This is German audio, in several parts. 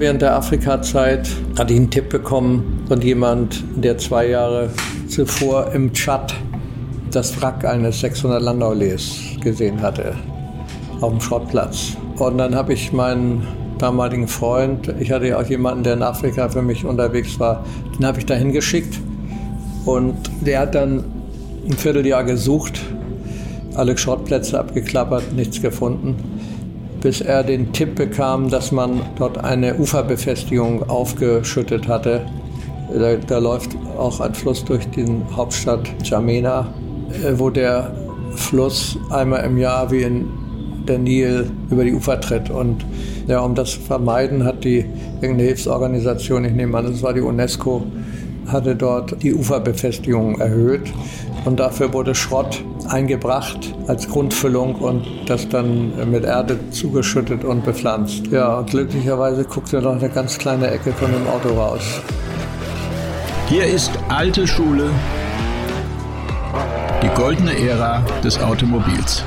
Während der Afrika-Zeit hatte ich einen Tipp bekommen von jemand, der zwei Jahre zuvor im Tschad das Wrack eines 600 Landaules gesehen hatte auf dem Schrottplatz. Und dann habe ich meinen damaligen Freund, ich hatte ja auch jemanden, der in Afrika für mich unterwegs war, den habe ich da hingeschickt. Und der hat dann ein Vierteljahr gesucht, alle Schrottplätze abgeklappert, nichts gefunden, bis er den Tipp bekam, dass man dort eine Uferbefestigung aufgeschüttet hatte. Da, da läuft auch ein Fluss durch die Hauptstadt Jamena, äh, wo der Fluss einmal im Jahr wie in der Nil über die Ufer tritt. Und ja, um das zu vermeiden, hat die irgendeine Hilfsorganisation, ich nehme an, das war die UNESCO, hatte dort die Uferbefestigung erhöht. Und dafür wurde Schrott eingebracht als Grundfüllung und das dann mit Erde zugeschüttet und bepflanzt. Ja, und glücklicherweise guckte noch eine ganz kleine Ecke von dem Auto raus. Hier ist alte Schule, die goldene Ära des Automobils.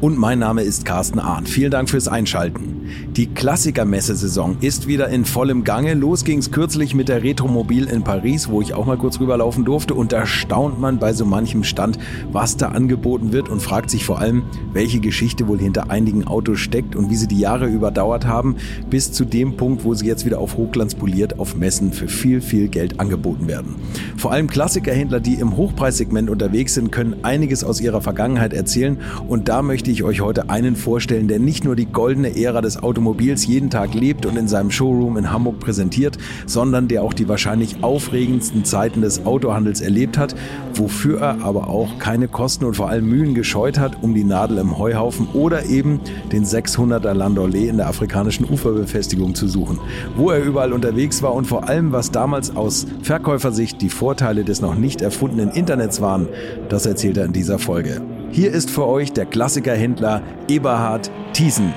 Und mein Name ist Carsten Ahn. Vielen Dank fürs Einschalten. Die Klassiker-Messesaison ist wieder in vollem Gange. Los ging's kürzlich mit der Retromobil in Paris, wo ich auch mal kurz rüberlaufen durfte. Und da staunt man bei so manchem Stand, was da angeboten wird und fragt sich vor allem, welche Geschichte wohl hinter einigen Autos steckt und wie sie die Jahre überdauert haben, bis zu dem Punkt, wo sie jetzt wieder auf Hochglanz poliert auf Messen für viel, viel Geld angeboten werden. Vor allem Klassikerhändler, die im Hochpreissegment unterwegs sind, können einiges aus ihrer Vergangenheit erzählen. Und da möchte ich euch heute einen vorstellen, der nicht nur die goldene Ära des Automobils jeden Tag lebt und in seinem Showroom in Hamburg präsentiert, sondern der auch die wahrscheinlich aufregendsten Zeiten des Autohandels erlebt hat, wofür er aber auch keine Kosten und vor allem Mühen gescheut hat, um die Nadel im Heuhaufen oder eben den 600er Landaulet in der afrikanischen Uferbefestigung zu suchen. Wo er überall unterwegs war und vor allem, was damals aus Verkäufersicht die Vorteile des noch nicht erfundenen Internets waren, das erzählt er in dieser Folge. Hier ist für euch der Klassikerhändler Eberhard Thiesen.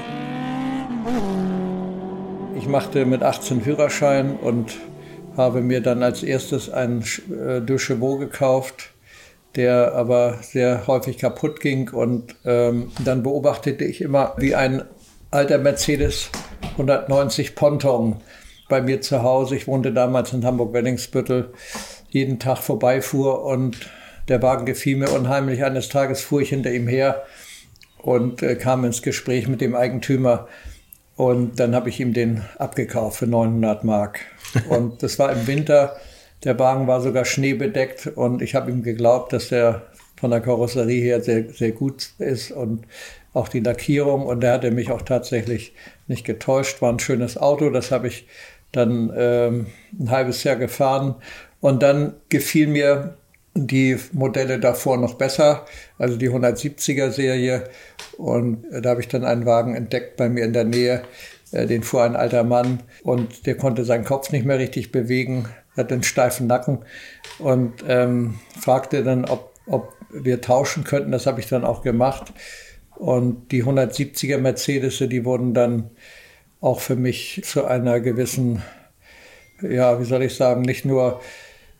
Ich machte mit 18 Führerschein und habe mir dann als erstes einen äh, Duchevaux gekauft, der aber sehr häufig kaputt ging. Und ähm, dann beobachtete ich immer, wie ein alter Mercedes 190 Ponton bei mir zu Hause, ich wohnte damals in Hamburg-Wellingsbüttel, jeden Tag vorbeifuhr und der Wagen gefiel mir unheimlich. Eines Tages fuhr ich hinter ihm her und äh, kam ins Gespräch mit dem Eigentümer. Und dann habe ich ihm den abgekauft für 900 Mark. Und das war im Winter. Der Wagen war sogar schneebedeckt und ich habe ihm geglaubt, dass der von der Karosserie her sehr, sehr gut ist und auch die Lackierung. Und er hatte mich auch tatsächlich nicht getäuscht. War ein schönes Auto. Das habe ich dann ähm, ein halbes Jahr gefahren. Und dann gefiel mir die Modelle davor noch besser, also die 170er Serie. Und da habe ich dann einen Wagen entdeckt bei mir in der Nähe. Äh, den fuhr ein alter Mann und der konnte seinen Kopf nicht mehr richtig bewegen, hat einen steifen Nacken und ähm, fragte dann, ob, ob wir tauschen könnten. Das habe ich dann auch gemacht. Und die 170er Mercedes, die wurden dann auch für mich zu einer gewissen, ja, wie soll ich sagen, nicht nur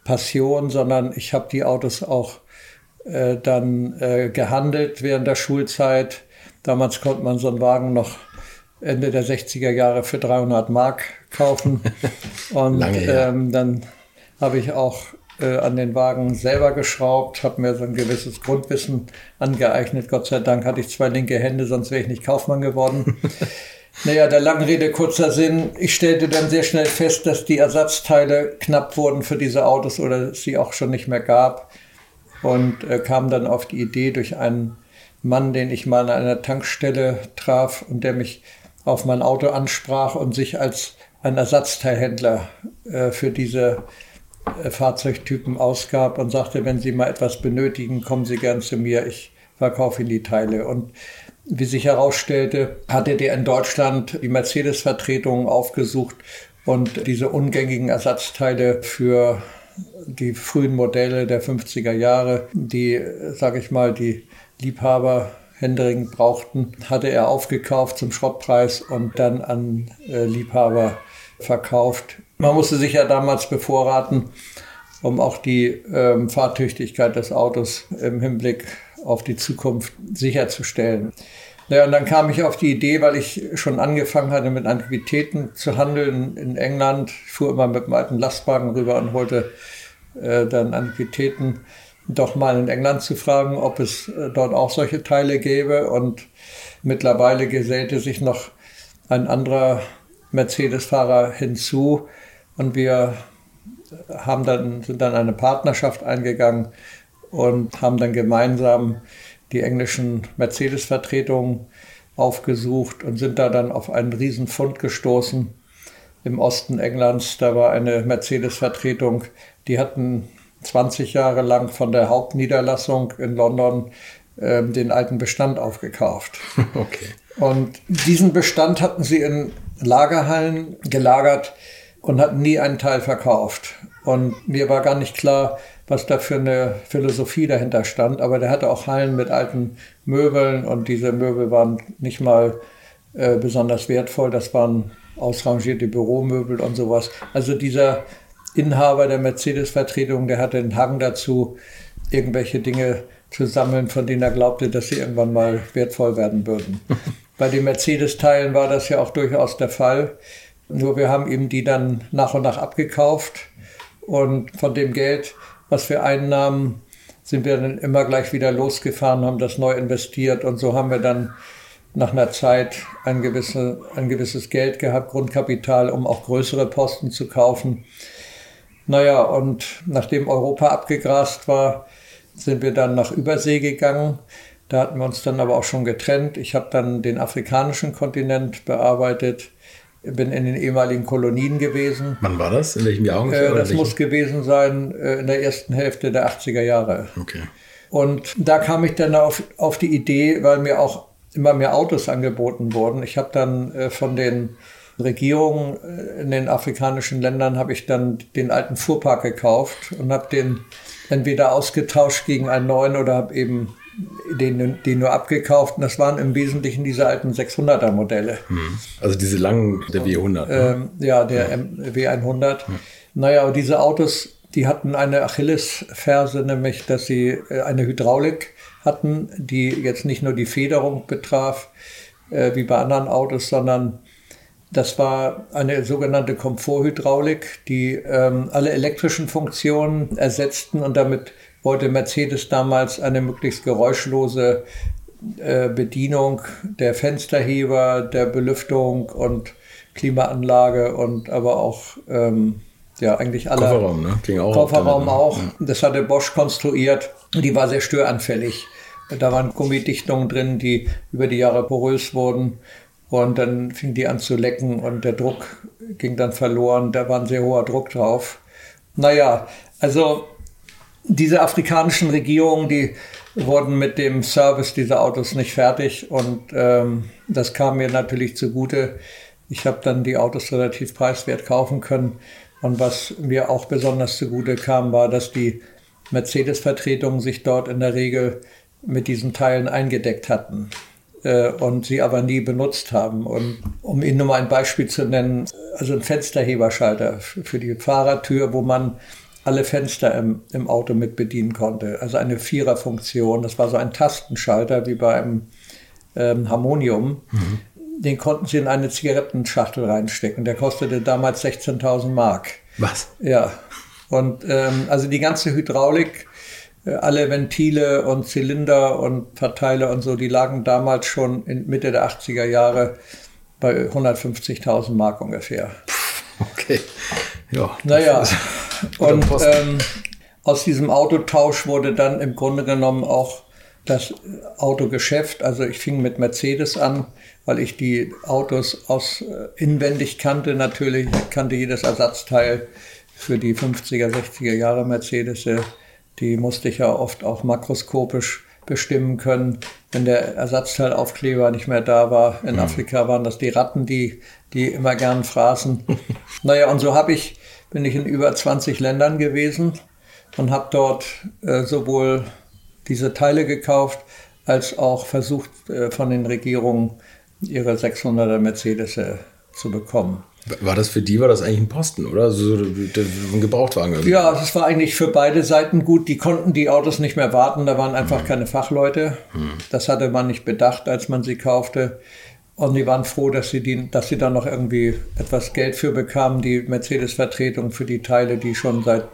Passion, sondern ich habe die Autos auch äh, dann äh, gehandelt während der Schulzeit. Damals konnte man so einen Wagen noch Ende der 60er Jahre für 300 Mark kaufen. Und ähm, dann habe ich auch äh, an den Wagen selber geschraubt, habe mir so ein gewisses Grundwissen angeeignet. Gott sei Dank hatte ich zwei linke Hände, sonst wäre ich nicht Kaufmann geworden. Naja, der langen Rede kurzer Sinn. Ich stellte dann sehr schnell fest, dass die Ersatzteile knapp wurden für diese Autos oder es sie auch schon nicht mehr gab. Und äh, kam dann auf die Idee durch einen Mann, den ich mal an einer Tankstelle traf und der mich auf mein Auto ansprach und sich als ein Ersatzteilhändler äh, für diese äh, Fahrzeugtypen ausgab und sagte, wenn Sie mal etwas benötigen, kommen Sie gern zu mir, ich verkaufe Ihnen die Teile. Und wie sich herausstellte, hatte der in Deutschland die Mercedes-Vertretung aufgesucht und diese ungängigen Ersatzteile für die frühen Modelle der 50er Jahre, die, sage ich mal, die Liebhaber händeringend brauchten, hatte er aufgekauft zum Schrottpreis und dann an äh, Liebhaber verkauft. Man musste sich ja damals bevorraten, um auch die ähm, Fahrtüchtigkeit des Autos im Hinblick auf die Zukunft sicherzustellen. Ja, und dann kam ich auf die Idee, weil ich schon angefangen hatte, mit Antiquitäten zu handeln in England. Ich fuhr immer mit einem alten Lastwagen rüber und wollte äh, dann Antiquitäten doch mal in England zu fragen, ob es äh, dort auch solche Teile gäbe. Und mittlerweile gesellte sich noch ein anderer Mercedes-Fahrer hinzu und wir haben dann, sind dann eine Partnerschaft eingegangen und haben dann gemeinsam die englischen Mercedes-Vertretungen aufgesucht und sind da dann auf einen Riesenfund gestoßen im Osten Englands. Da war eine Mercedes-Vertretung, die hatten 20 Jahre lang von der Hauptniederlassung in London äh, den alten Bestand aufgekauft. Okay. Und diesen Bestand hatten sie in Lagerhallen gelagert und hatten nie einen Teil verkauft. Und mir war gar nicht klar, was da für eine Philosophie dahinter stand. Aber der hatte auch Hallen mit alten Möbeln und diese Möbel waren nicht mal äh, besonders wertvoll. Das waren ausrangierte Büromöbel und sowas. Also dieser Inhaber der Mercedes-Vertretung, der hatte einen Hang dazu, irgendwelche Dinge zu sammeln, von denen er glaubte, dass sie irgendwann mal wertvoll werden würden. Bei den Mercedes-Teilen war das ja auch durchaus der Fall. Nur wir haben ihm die dann nach und nach abgekauft und von dem Geld, was wir einnahmen, sind wir dann immer gleich wieder losgefahren, haben das neu investiert und so haben wir dann nach einer Zeit ein, gewisse, ein gewisses Geld gehabt, Grundkapital, um auch größere Posten zu kaufen. Naja, und nachdem Europa abgegrast war, sind wir dann nach Übersee gegangen. Da hatten wir uns dann aber auch schon getrennt. Ich habe dann den afrikanischen Kontinent bearbeitet, bin in den ehemaligen Kolonien gewesen. Wann war das? In welchem Jahr ungefähr? Äh, das muss gewesen sein äh, in der ersten Hälfte der 80er Jahre. Okay. Und da kam ich dann auf, auf die Idee, weil mir auch immer mehr Autos angeboten wurden. Ich habe dann äh, von den Regierungen äh, in den afrikanischen Ländern habe ich dann den alten Fuhrpark gekauft und habe den entweder ausgetauscht gegen einen neuen oder habe eben den, den nur abgekauft. Und das waren im Wesentlichen diese alten 600er Modelle. Hm. Also diese langen, der W100. Ne? Ähm, ja, der ja. W100. Hm. Naja, und diese Autos, die hatten eine Achillesferse, nämlich, dass sie äh, eine Hydraulik hatten, die jetzt nicht nur die Federung betraf, äh, wie bei anderen Autos, sondern das war eine sogenannte Komforthydraulik, die ähm, alle elektrischen Funktionen ersetzten und damit wollte Mercedes damals eine möglichst geräuschlose äh, Bedienung der Fensterheber, der Belüftung und Klimaanlage und aber auch ähm, ja eigentlich alle Kofferraum, ne? Ging auch Kofferraum ne? auch. Das hatte Bosch konstruiert. Die war sehr störanfällig. Da waren Gummidichtungen drin, die über die Jahre porös wurden und dann fing die an zu lecken und der Druck ging dann verloren. Da war ein sehr hoher Druck drauf. Naja, also diese afrikanischen Regierungen, die wurden mit dem Service dieser Autos nicht fertig und ähm, das kam mir natürlich zugute. Ich habe dann die Autos relativ preiswert kaufen können und was mir auch besonders zugute kam, war, dass die Mercedes-Vertretungen sich dort in der Regel mit diesen Teilen eingedeckt hatten. Äh, und sie aber nie benutzt haben. Und um Ihnen nur mal ein Beispiel zu nennen, also ein Fensterheberschalter für die Fahrertür, wo man alle Fenster im, im Auto mit bedienen konnte. Also eine Viererfunktion. Das war so ein Tastenschalter wie bei einem ähm, Harmonium. Mhm. Den konnten sie in eine Zigarettenschachtel reinstecken. Der kostete damals 16.000 Mark. Was? Ja. Und ähm, also die ganze Hydraulik äh, alle Ventile und Zylinder und Verteiler und so, die lagen damals schon in Mitte der 80er Jahre bei 150.000 Mark ungefähr. Okay. Ja. Naja, und ähm, aus diesem Autotausch wurde dann im Grunde genommen auch das Autogeschäft, also ich fing mit Mercedes an, weil ich die Autos aus äh, inwendig kannte natürlich, ich kannte jedes Ersatzteil für die 50er, 60er Jahre Mercedes die musste ich ja oft auch makroskopisch bestimmen können. Wenn der Ersatzteilaufkleber nicht mehr da war, in mhm. Afrika waren das die Ratten, die, die immer gern fraßen. naja, und so habe ich, bin ich in über 20 Ländern gewesen und habe dort äh, sowohl diese Teile gekauft, als auch versucht, äh, von den Regierungen ihre 600er Mercedes äh, zu bekommen. War das für die, war das eigentlich ein Posten, oder? Also ein Gebrauchtwagen irgendwie? Ja, das war eigentlich für beide Seiten gut. Die konnten die Autos nicht mehr warten, da waren einfach hm. keine Fachleute. Hm. Das hatte man nicht bedacht, als man sie kaufte. Und die waren froh, dass sie, die, dass sie dann noch irgendwie etwas Geld für bekamen, die Mercedes-Vertretung für die Teile, die schon seit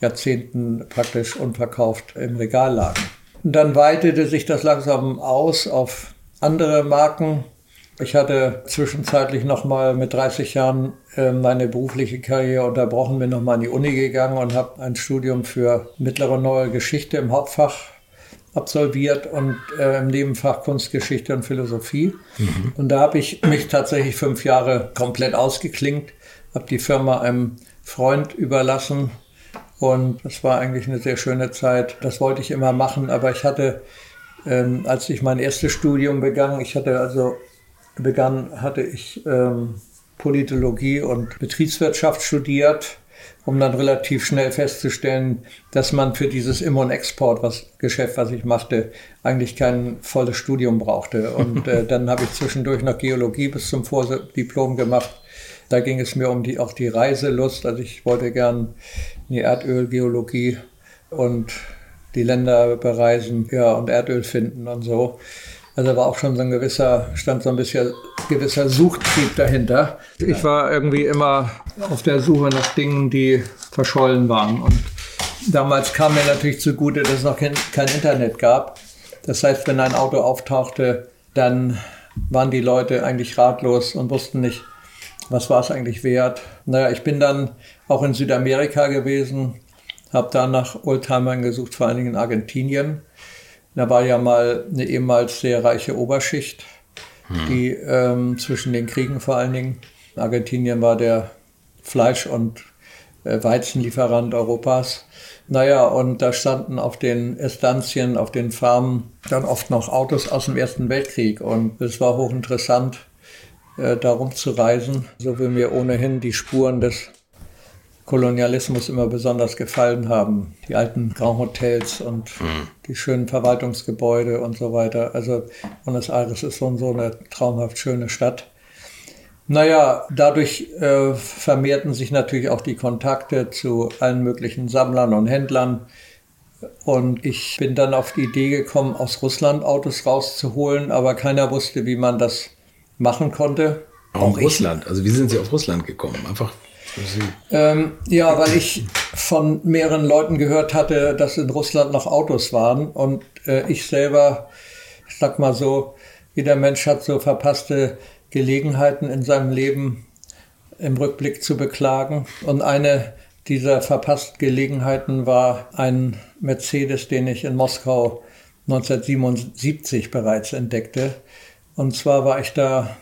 Jahrzehnten praktisch unverkauft im Regal lagen. Und dann weitete sich das langsam aus auf andere Marken. Ich hatte zwischenzeitlich nochmal mit 30 Jahren äh, meine berufliche Karriere unterbrochen, bin nochmal an die Uni gegangen und habe ein Studium für mittlere neue Geschichte im Hauptfach absolviert und äh, im Nebenfach Kunstgeschichte und Philosophie. Mhm. Und da habe ich mich tatsächlich fünf Jahre komplett ausgeklingt, habe die Firma einem Freund überlassen und das war eigentlich eine sehr schöne Zeit. Das wollte ich immer machen, aber ich hatte, ähm, als ich mein erstes Studium begann, ich hatte also begann, hatte ich ähm, Politologie und Betriebswirtschaft studiert um dann relativ schnell festzustellen, dass man für dieses Im- und Export, was was ich machte, eigentlich kein volles Studium brauchte. Und äh, dann habe ich zwischendurch noch Geologie bis zum Vordiplom gemacht. Da ging es mir um die, auch die Reiselust. Also ich wollte gern in die Erdölgeologie und die Länder bereisen ja, und Erdöl finden und so. Also war auch schon so ein gewisser, stand so ein bisschen gewisser Suchtrieb dahinter. Ich war irgendwie immer auf der Suche nach Dingen, die verschollen waren. Und damals kam mir natürlich zugute, dass es noch kein, kein Internet gab. Das heißt, wenn ein Auto auftauchte, dann waren die Leute eigentlich ratlos und wussten nicht, was war es eigentlich wert. Naja, ich bin dann auch in Südamerika gewesen, habe da nach Oldtimern gesucht, vor allen Dingen in Argentinien. Da war ja mal eine ehemals sehr reiche Oberschicht, hm. die ähm, zwischen den Kriegen vor allen Dingen. Argentinien war der Fleisch- und äh, Weizenlieferant Europas. Naja, und da standen auf den Estanzien, auf den Farmen dann oft noch Autos aus dem Ersten Weltkrieg. Und es war hochinteressant, äh, darum zu reisen, so wie mir ohnehin die Spuren des Kolonialismus immer besonders gefallen haben. Die alten Grand Hotels und mhm. die schönen Verwaltungsgebäude und so weiter. Also Buenos Aires ist so, so eine traumhaft schöne Stadt. Naja, dadurch äh, vermehrten sich natürlich auch die Kontakte zu allen möglichen Sammlern und Händlern. Und ich bin dann auf die Idee gekommen, aus Russland Autos rauszuholen, aber keiner wusste, wie man das machen konnte. Auch Russland? Also wie sind Sie auf Russland gekommen? Einfach ähm, ja, weil ich von mehreren Leuten gehört hatte, dass in Russland noch Autos waren und äh, ich selber, ich sag mal so, jeder Mensch hat so verpasste Gelegenheiten in seinem Leben im Rückblick zu beklagen. Und eine dieser verpassten Gelegenheiten war ein Mercedes, den ich in Moskau 1977 bereits entdeckte. Und zwar war ich da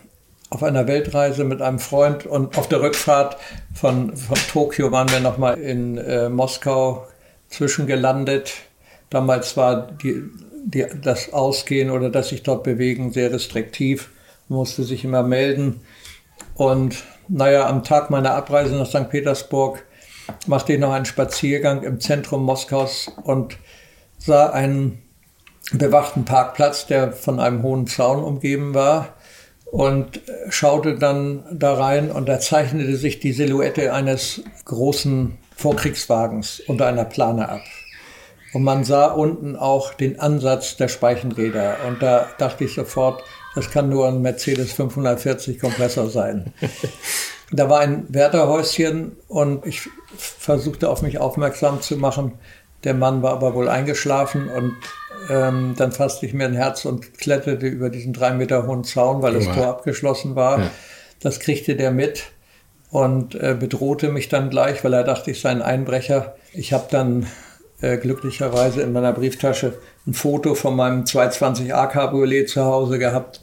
auf einer Weltreise mit einem Freund und auf der Rückfahrt von, von Tokio waren wir nochmal in äh, Moskau zwischengelandet. Damals war die, die, das Ausgehen oder das sich dort bewegen sehr restriktiv, musste sich immer melden. Und naja, am Tag meiner Abreise nach St. Petersburg machte ich noch einen Spaziergang im Zentrum Moskaus und sah einen bewachten Parkplatz, der von einem hohen Zaun umgeben war und schaute dann da rein und da zeichnete sich die Silhouette eines großen Vorkriegswagens unter einer Plane ab. Und man sah unten auch den Ansatz der Speichenräder. Und da dachte ich sofort, das kann nur ein Mercedes 540 Kompressor sein. da war ein Wärterhäuschen und ich versuchte auf mich aufmerksam zu machen. Der Mann war aber wohl eingeschlafen und ähm, dann fasste ich mir ein Herz und kletterte über diesen drei Meter hohen Zaun, weil das Tor abgeschlossen war. Ja. Das kriegte der mit und äh, bedrohte mich dann gleich, weil er dachte, ich sei ein Einbrecher. Ich habe dann äh, glücklicherweise in meiner Brieftasche ein Foto von meinem 220a Cabriolet zu Hause gehabt.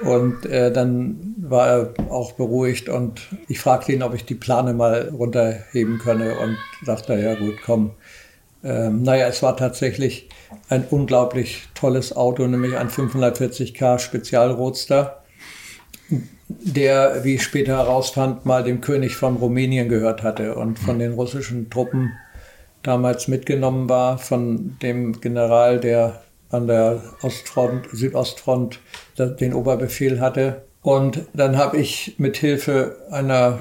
Und äh, dann war er auch beruhigt und ich fragte ihn, ob ich die Plane mal runterheben könne und sagte, ja gut, komm. Ähm, naja, es war tatsächlich ein unglaublich tolles Auto, nämlich ein 540k Spezialroadster, der, wie ich später herausfand, mal dem König von Rumänien gehört hatte und von den russischen Truppen damals mitgenommen war, von dem General, der an der Ostfront, Südostfront den Oberbefehl hatte. Und dann habe ich mit Hilfe einer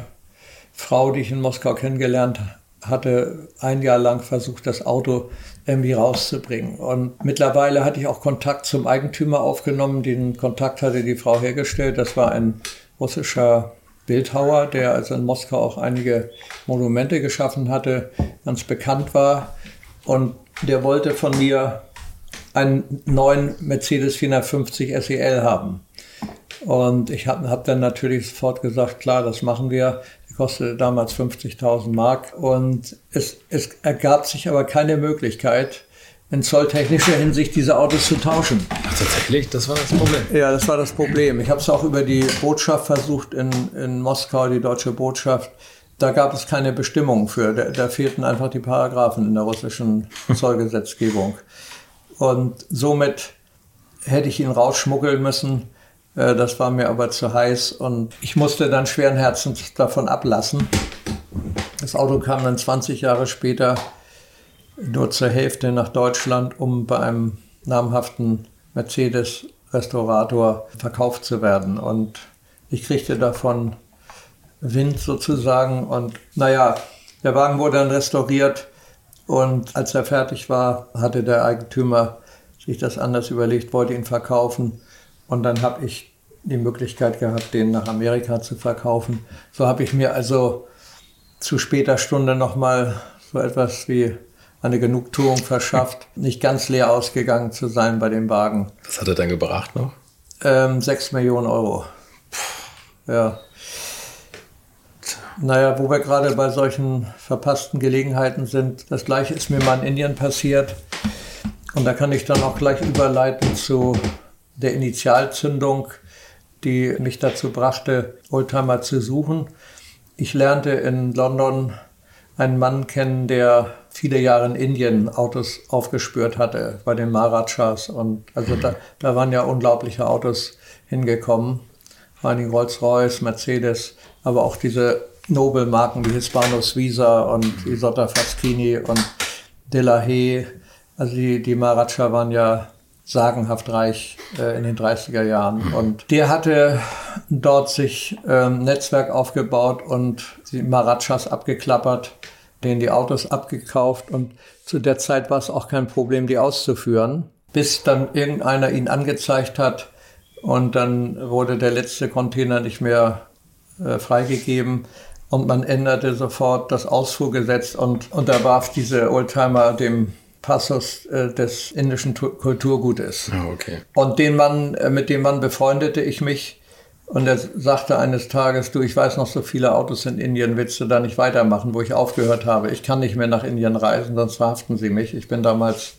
Frau, die ich in Moskau kennengelernt hatte, ein Jahr lang versucht, das Auto irgendwie rauszubringen. Und mittlerweile hatte ich auch Kontakt zum Eigentümer aufgenommen. Den Kontakt hatte die Frau hergestellt. Das war ein russischer Bildhauer, der also in Moskau auch einige Monumente geschaffen hatte, ganz bekannt war. Und der wollte von mir einen neuen Mercedes 450 SEL haben. Und ich habe hab dann natürlich sofort gesagt, klar, das machen wir. Kostete damals 50.000 Mark. Und es, es ergab sich aber keine Möglichkeit, in zolltechnischer Hinsicht diese Autos zu tauschen. Ach, tatsächlich? Das war das Problem? Ja, das war das Problem. Ich habe es auch über die Botschaft versucht in, in Moskau, die deutsche Botschaft. Da gab es keine Bestimmung für. Da, da fehlten einfach die Paragraphen in der russischen Zollgesetzgebung. Und somit hätte ich ihn rausschmuggeln müssen. Äh, das war mir aber zu heiß und ich musste dann schweren Herzens davon ablassen. Das Auto kam dann 20 Jahre später nur zur Hälfte nach Deutschland, um bei einem namhaften Mercedes-Restaurator verkauft zu werden. Und ich kriegte davon Wind sozusagen. Und naja, der Wagen wurde dann restauriert und als er fertig war, hatte der Eigentümer sich das anders überlegt, wollte ihn verkaufen. Und dann habe ich die Möglichkeit gehabt, den nach Amerika zu verkaufen. So habe ich mir also zu später Stunde nochmal so etwas wie eine Genugtuung verschafft, nicht ganz leer ausgegangen zu sein bei dem Wagen. Was hat er dann gebracht noch? Ähm, 6 Millionen Euro. Ja. Naja, wo wir gerade bei solchen verpassten Gelegenheiten sind, das gleiche ist mir mal in Indien passiert. Und da kann ich dann auch gleich überleiten zu der Initialzündung, die mich dazu brachte, Oldtimer zu suchen. Ich lernte in London einen Mann kennen, der viele Jahre in Indien Autos aufgespürt hatte, bei den Maharajas. Und also da, da waren ja unglaubliche Autos hingekommen. Vor allem Rolls-Royce, Mercedes, aber auch diese Nobelmarken wie Hispano Suiza und Isotta Faschini und Delahaye. Also die, die Maharaja waren ja sagenhaft reich äh, in den 30er Jahren. Und der hatte dort sich ähm, Netzwerk aufgebaut und die Maharajas abgeklappert, denen die Autos abgekauft. Und zu der Zeit war es auch kein Problem, die auszuführen, bis dann irgendeiner ihn angezeigt hat. Und dann wurde der letzte Container nicht mehr äh, freigegeben und man änderte sofort das Ausfuhrgesetz und unterwarf diese Oldtimer dem Passus äh, des indischen Kulturgutes. Ah, okay. Und den Mann, äh, mit dem Mann befreundete ich mich. Und er sagte eines Tages, du, ich weiß noch so viele Autos in Indien, willst du da nicht weitermachen, wo ich aufgehört habe? Ich kann nicht mehr nach Indien reisen, sonst verhaften sie mich. Ich bin damals,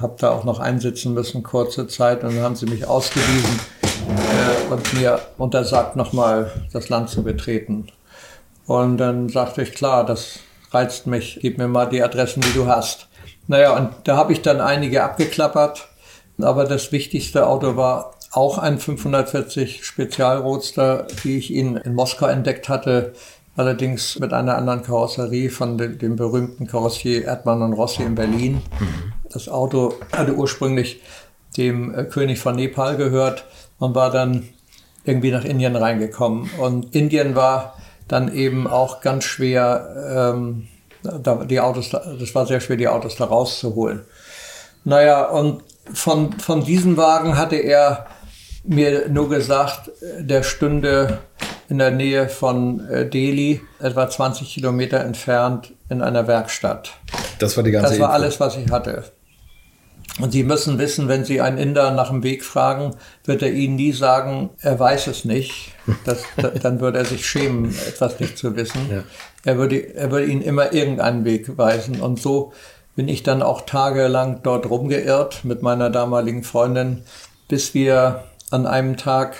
habe da auch noch einsitzen müssen, kurze Zeit, und dann haben sie mich ausgewiesen äh, und mir untersagt, nochmal das Land zu betreten. Und dann sagte ich, klar, das reizt mich, gib mir mal die Adressen, die du hast. Naja, und da habe ich dann einige abgeklappert, aber das wichtigste Auto war auch ein 540 Spezialroadster, wie ich ihn in Moskau entdeckt hatte, allerdings mit einer anderen Karosserie von dem, dem berühmten Karossier Erdmann und Rossi in Berlin. Mhm. Das Auto hatte ursprünglich dem äh, König von Nepal gehört und war dann irgendwie nach Indien reingekommen. Und Indien war dann eben auch ganz schwer, ähm, da, die Autos, das war sehr schwer, die Autos da rauszuholen. Naja, und von, von diesem Wagen hatte er mir nur gesagt, der stünde in der Nähe von äh, Delhi, etwa 20 Kilometer entfernt, in einer Werkstatt. Das war die ganze Das war Info. alles, was ich hatte. Und Sie müssen wissen, wenn Sie einen Inder nach dem Weg fragen, wird er Ihnen nie sagen, er weiß es nicht. Das, dann würde er sich schämen, etwas nicht zu wissen. Ja. Er, würde, er würde Ihnen immer irgendeinen Weg weisen. Und so bin ich dann auch tagelang dort rumgeirrt mit meiner damaligen Freundin, bis wir an einem Tag,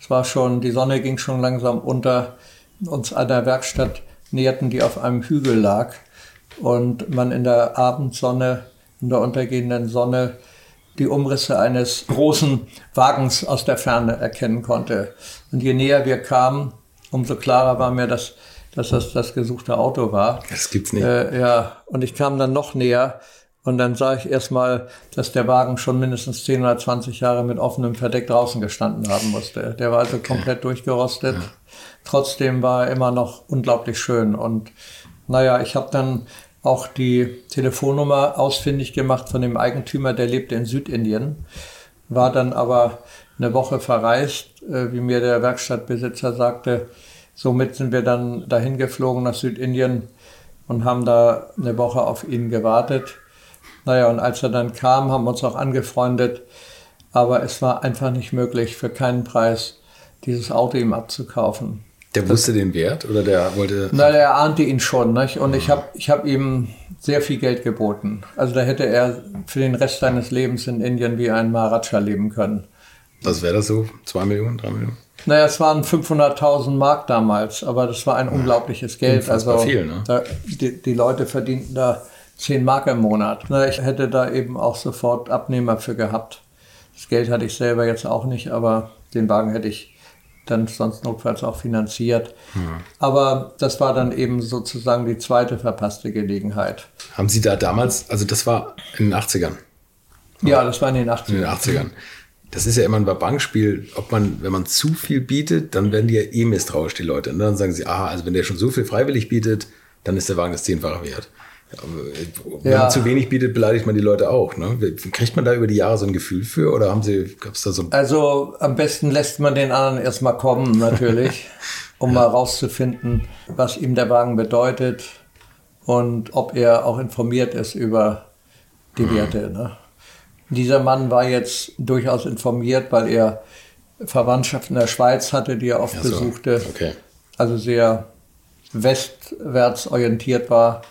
es war schon, die Sonne ging schon langsam unter, uns einer Werkstatt näherten, die auf einem Hügel lag und man in der Abendsonne in der untergehenden Sonne die Umrisse eines großen Wagens aus der Ferne erkennen konnte. Und je näher wir kamen, umso klarer war mir, dass, dass das das gesuchte Auto war. Das gibt's nicht. Äh, ja, und ich kam dann noch näher Und dann sah ich erstmal, dass der Wagen schon mindestens 10 oder 20 Jahre mit offenem Verdeck draußen gestanden haben musste. Der war also okay. komplett durchgerostet. Ja. Trotzdem war er immer noch unglaublich schön. Und naja, ich habe dann auch die Telefonnummer ausfindig gemacht von dem Eigentümer, der lebte in Südindien, war dann aber eine Woche verreist, äh, wie mir der Werkstattbesitzer sagte. Somit sind wir dann dahin geflogen nach Südindien und haben da eine Woche auf ihn gewartet. Naja, und als er dann kam, haben wir uns auch angefreundet. Aber es war einfach nicht möglich, für keinen Preis dieses Auto ihm abzukaufen. Der wusste den Wert oder der wollte. Na, der ahnte ihn schon. Nicht? Und ich habe ich hab ihm sehr viel Geld geboten. Also da hätte er für den Rest seines Lebens in Indien wie ein Maharaja leben können. Was wäre das so? Zwei Millionen, drei Millionen? Naja, es waren 500.000 Mark damals, aber das war ein unglaubliches Geld. Also viel, ne? Da, die, die Leute verdienten da 10 Mark im Monat. Na, ich hätte da eben auch sofort Abnehmer für gehabt. Das Geld hatte ich selber jetzt auch nicht, aber den Wagen hätte ich dann sonst notfalls auch finanziert. Hm. Aber das war dann eben sozusagen die zweite verpasste Gelegenheit. Haben Sie da damals, also das war in den 80ern? Ja, das war in den 80ern. In den 80ern. Das ist ja immer ein Bankspiel, ob man, wenn man zu viel bietet, dann werden die ja eh misstrauisch, die Leute. Und dann sagen sie, aha, also wenn der schon so viel freiwillig bietet, dann ist der Wagen das zehnfache wert. Wenn ja. man zu wenig bietet, beleidigt man die Leute auch. Ne? Kriegt man da über die Jahre so ein Gefühl für oder haben Sie, gab es da so Also am besten lässt man den anderen erstmal kommen, natürlich, um ja. mal rauszufinden, was ihm der Wagen bedeutet und ob er auch informiert ist über die mhm. Werte. Ne? Dieser Mann war jetzt durchaus informiert, weil er Verwandtschaft in der Schweiz hatte, die er oft so. besuchte. Okay. Also sehr westwärts orientiert war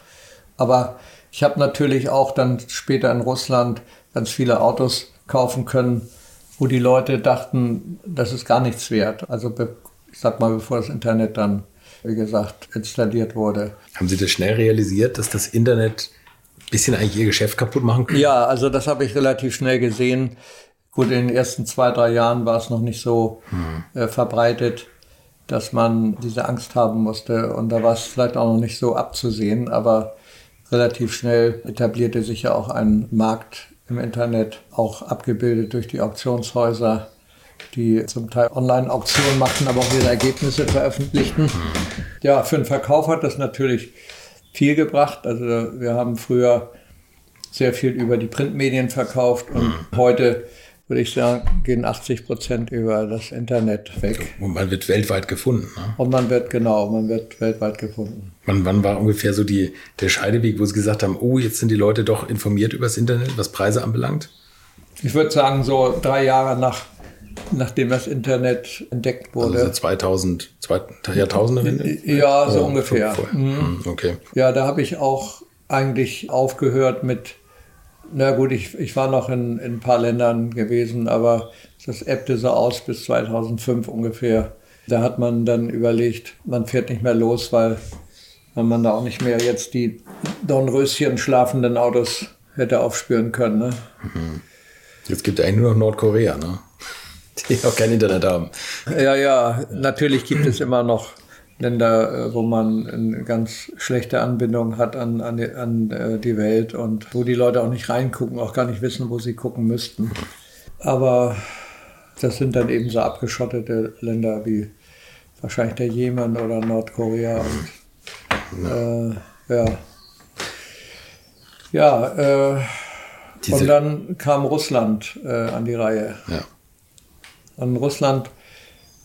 aber ich habe natürlich auch dann später in Russland ganz viele Autos kaufen können, wo die Leute dachten, das ist gar nichts wert. Also ich sag mal, bevor das Internet dann, wie gesagt, installiert wurde. Haben Sie das schnell realisiert, dass das Internet ein bisschen eigentlich Ihr Geschäft kaputt machen kann? Ja, also das habe ich relativ schnell gesehen. Gut, in den ersten zwei, drei Jahren war es noch nicht so hm. äh, verbreitet, dass man diese Angst haben musste. Und da war es vielleicht auch noch nicht so abzusehen. Aber relativ schnell etablierte sich ja auch ein Markt im Internet, auch abgebildet durch die Auktionshäuser, die zum Teil Online-Auktionen machten, aber auch ihre Ergebnisse veröffentlichten. Ja, für den Verkauf hat das natürlich viel gebracht. Also wir haben früher sehr viel über die Printmedien verkauft und mhm. heute würde ich sagen, gehen 80 Prozent über das Internet weg. Und man wird weltweit gefunden. Ne? Und man wird, genau, man wird weltweit gefunden. Wann, wann war ungefähr so die, der Scheideweg, wo Sie gesagt haben, oh, jetzt sind die Leute doch informiert über das Internet, was Preise anbelangt? Ich würde sagen, so drei Jahre nach, nachdem das Internet entdeckt wurde. Also 2000, Jahrtausendewende? Ja, so oh, ungefähr. Mhm. Okay. Ja, da habe ich auch eigentlich aufgehört mit na gut, ich, ich war noch in, in ein paar Ländern gewesen, aber das ebbte so aus bis 2005 ungefähr. Da hat man dann überlegt, man fährt nicht mehr los, weil, man da auch nicht mehr jetzt die Dornröschen schlafenden Autos hätte aufspüren können. Ne? Mhm. Jetzt gibt es eigentlich nur noch Nordkorea, ne? die auch kein Internet haben. Ja, ja, natürlich gibt es immer noch Länder, äh, wo man eine ganz schlechte Anbindung hat an, an, die, an äh, die Welt und wo die Leute auch nicht reingucken, auch gar nicht wissen, wo sie gucken müssten. Aber das sind dann eben so abgeschottete Länder wie wahrscheinlich der Jemen oder Nordkorea. Und, äh, ja. Ja, äh, und dann kam Russland äh, an die Reihe. Ja. Und Russland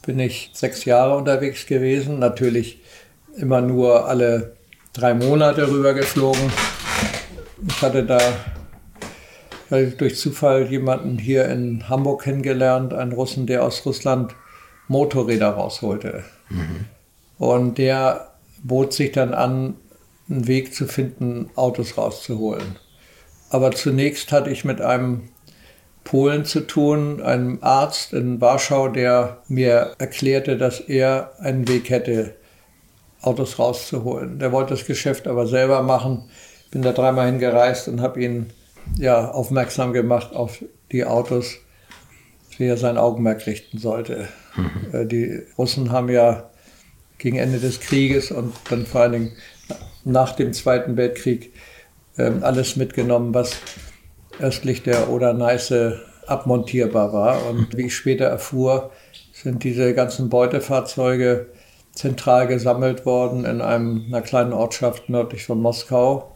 bin ich sechs Jahre unterwegs gewesen. Natürlich immer nur alle drei Monate rüber geflogen. Ich hatte da durch Zufall jemanden hier in Hamburg kennengelernt, einen Russen, der aus Russland Motorräder rausholte. Mhm. Und der bot sich dann an, einen Weg zu finden, Autos rauszuholen. Aber zunächst hatte ich mit einem Polen zu tun, einem Arzt in Warschau, der mir erklärte, dass er einen Weg hätte, Autos rauszuholen. Der wollte das Geschäft aber selber machen. Bin da dreimal hingereist und habe ihn ja, aufmerksam gemacht auf die Autos, wie er sein Augenmerk richten sollte. Mhm. Die Russen haben ja gegen Ende des Krieges und dann vor allen Dingen nach dem Zweiten Weltkrieg ähm, alles mitgenommen, was östlich der Oder-Neiße abmontierbar war. Und wie ich später erfuhr, sind diese ganzen Beutefahrzeuge zentral gesammelt worden in einem, einer kleinen Ortschaft nördlich von Moskau.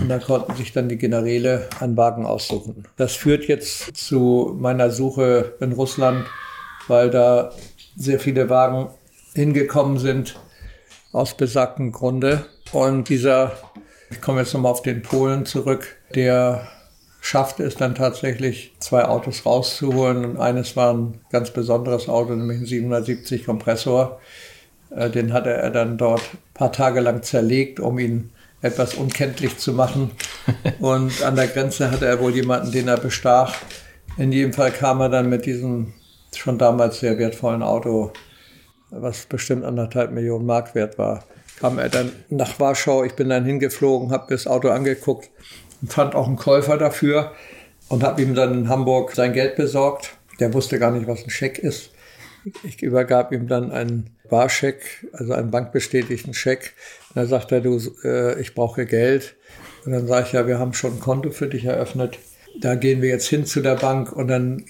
Und da konnten sich dann die Generäle einen Wagen aussuchen. Das führt jetzt zu meiner Suche in Russland, weil da sehr viele Wagen hingekommen sind aus besagtem Grunde. Und dieser, ich komme jetzt nochmal auf den Polen zurück, der schaffte es dann tatsächlich, zwei Autos rauszuholen. Und eines war ein ganz besonderes Auto, nämlich ein 770 Kompressor. Äh, den hatte er dann dort ein paar Tage lang zerlegt, um ihn etwas unkenntlich zu machen. Und an der Grenze hatte er wohl jemanden, den er bestach. In jedem Fall kam er dann mit diesem schon damals sehr wertvollen Auto, was bestimmt anderthalb Millionen Mark wert war, kam er dann nach Warschau. Ich bin dann hingeflogen, habe das Auto angeguckt fand auch einen Käufer dafür und habe ihm dann in Hamburg sein Geld besorgt. Der wusste gar nicht, was ein Scheck ist. Ich übergab ihm dann einen Barscheck, also einen bankbestätigten Scheck. Und dann sagt er, du, äh, ich brauche Geld. Und dann sage ich, ja, wir haben schon ein Konto für dich eröffnet. Da gehen wir jetzt hin zu der Bank und dann äh,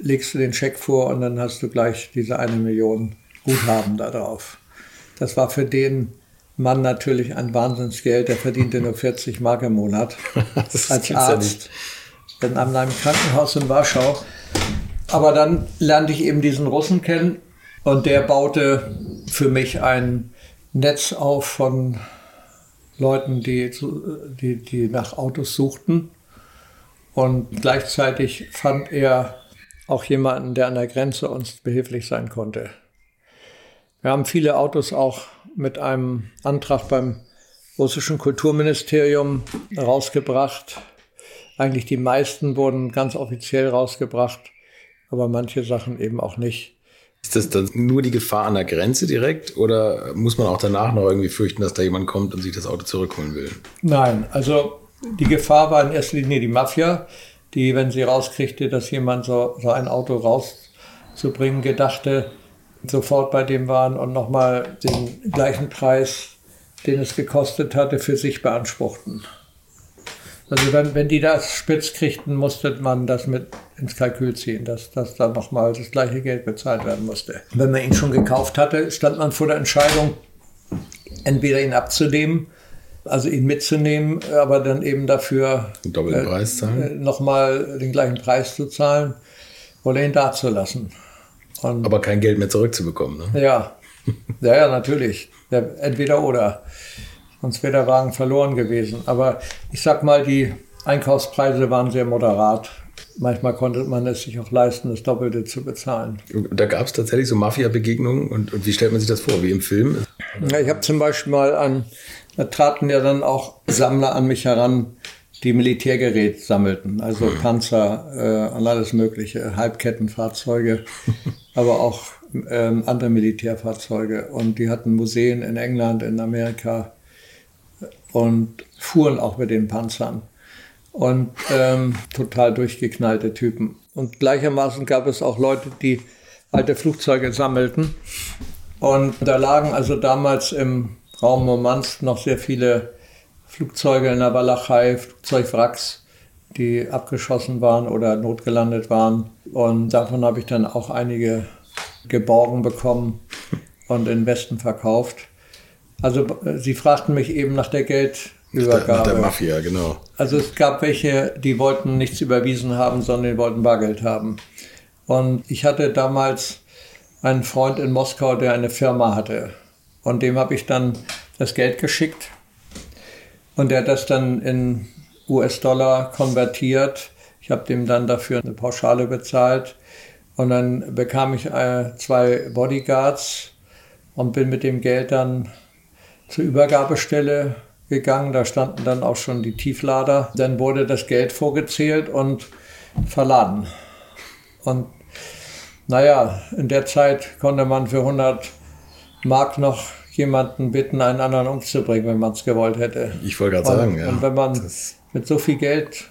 legst du den Scheck vor und dann hast du gleich diese eine Million Guthaben da drauf. Das war für den Mann natürlich ein Wahnsinnsgeld. Der verdiente nur 40 Mark im Monat als Arzt in einem Krankenhaus in Warschau. Aber dann lernte ich eben diesen Russen kennen und der baute für mich ein Netz auf von Leuten, die, die, die nach Autos suchten. Und gleichzeitig fand er auch jemanden, der an der Grenze uns behilflich sein konnte. Wir haben viele Autos auch mit einem Antrag beim russischen Kulturministerium rausgebracht. Eigentlich die meisten wurden ganz offiziell rausgebracht, aber manche Sachen eben auch nicht. Ist das dann nur die Gefahr an der Grenze direkt oder muss man auch danach noch irgendwie fürchten, dass da jemand kommt und sich das Auto zurückholen will? Nein, also die Gefahr war in erster Linie die Mafia, die, wenn sie rauskriegte, dass jemand so, so ein Auto rauszubringen gedachte, sofort bei dem waren und nochmal den gleichen Preis, den es gekostet hatte, für sich beanspruchten. Also wenn, wenn die das spitz kriegten, musste man das mit ins Kalkül ziehen, dass, dass da nochmal das gleiche Geld bezahlt werden musste. Wenn man ihn schon gekauft hatte, stand man vor der Entscheidung, entweder ihn abzunehmen, also ihn mitzunehmen, aber dann eben dafür äh. Äh, nochmal den gleichen Preis zu zahlen oder ihn dazulassen. Und aber kein Geld mehr zurückzubekommen. Ne? Ja. ja, ja, natürlich. Ja, entweder oder. Sonst wäre der Wagen verloren gewesen. Aber ich sag mal, die Einkaufspreise waren sehr moderat. Manchmal konnte man es sich auch leisten, das Doppelte zu bezahlen. Da gab es tatsächlich so Mafia-Begegnungen. Und, und, wie stellt man sich das vor, wie im Film? Ja, ich habe zum Beispiel mal an, da traten ja dann auch Sammler an mich heran, die Militärgerät sammelten, also hm. Panzer äh, und alles Mögliche, Halbkettenfahrzeuge, aber auch ähm, andere Militärfahrzeuge. Und die hatten Museen in England, in Amerika, und fuhren auch mit den Panzern. Und ähm, total durchgeknallte Typen. Und gleichermaßen gab es auch Leute, die alte Flugzeuge sammelten. Und da lagen also damals im Raum Murmansk noch sehr viele Flugzeuge in der Walachei, Flugzeugwracks, die abgeschossen waren oder notgelandet waren. Und davon habe ich dann auch einige geborgen bekommen und in Westen verkauft. Also äh, Sie fragten mich eben nach der Geldübergabe. Nach der, nach der Mafia, genau. Also es gab welche, die wollten nichts überwiesen haben, sondern die wollten Bargeld haben. Und ich hatte damals einen Freund in Moskau, der eine Firma hatte. Und dem habe ich dann das Geld geschickt. Und der hat das dann in US-Dollar konvertiert. Ich habe dem dann dafür eine Pauschale bezahlt. Und dann bekam ich äh, zwei Bodyguards und bin mit dem Geld dann zur Übergabestelle gegangen. Da standen dann auch schon die Tieflader. Dann wurde das Geld vorgezählt und verladen. Und naja, in der Zeit konnte man für 100 Mark noch jemanden bitten, einen anderen umzubringen, wenn man es gewollt hätte. Ich wollte gerade sagen, ja. Und wenn man das mit so viel Geld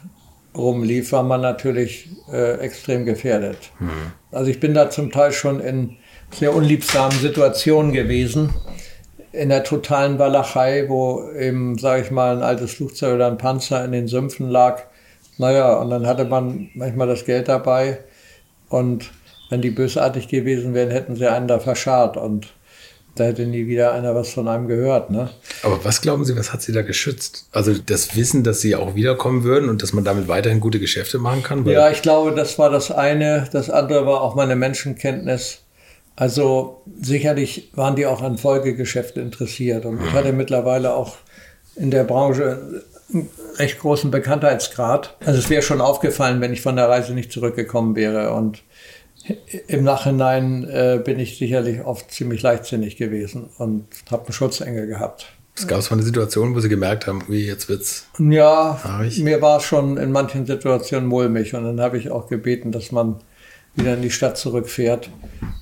rumlief, war man natürlich äh, extrem gefährdet. Hm. Also ich bin da zum Teil schon in sehr unliebsamen Situationen gewesen, in der totalen Walachei, wo eben, sage ich mal, ein altes Flugzeug oder ein Panzer in den Sümpfen lag. Naja, und dann hatte man manchmal das Geld dabei und wenn die bösartig gewesen wären, hätten sie einen da verscharrt und da hätte nie wieder einer was von einem gehört. Ne? Aber was glauben Sie, was hat Sie da geschützt? Also das Wissen, dass Sie auch wiederkommen würden und dass man damit weiterhin gute Geschäfte machen kann? ja, ich glaube, das war das eine. Das andere war auch meine Menschenkenntnis. Also sicherlich waren die auch an Folgegeschäfte interessiert. Und ich hatte mittlerweile auch in der Branche einen recht großen Bekanntheitsgrad. Also es wäre schon aufgefallen, wenn ich von der Reise nicht zurückgekommen wäre. Und im Nachhinein äh, bin ich sicherlich oft ziemlich leichtsinnig gewesen und habe einen Schutzengel gehabt. Es gab mal eine Situation, wo Sie gemerkt haben, wie jetzt wird's. Ja, haarig. mir war schon in manchen Situationen mulmig und dann habe ich auch gebeten, dass man wieder in die Stadt zurückfährt.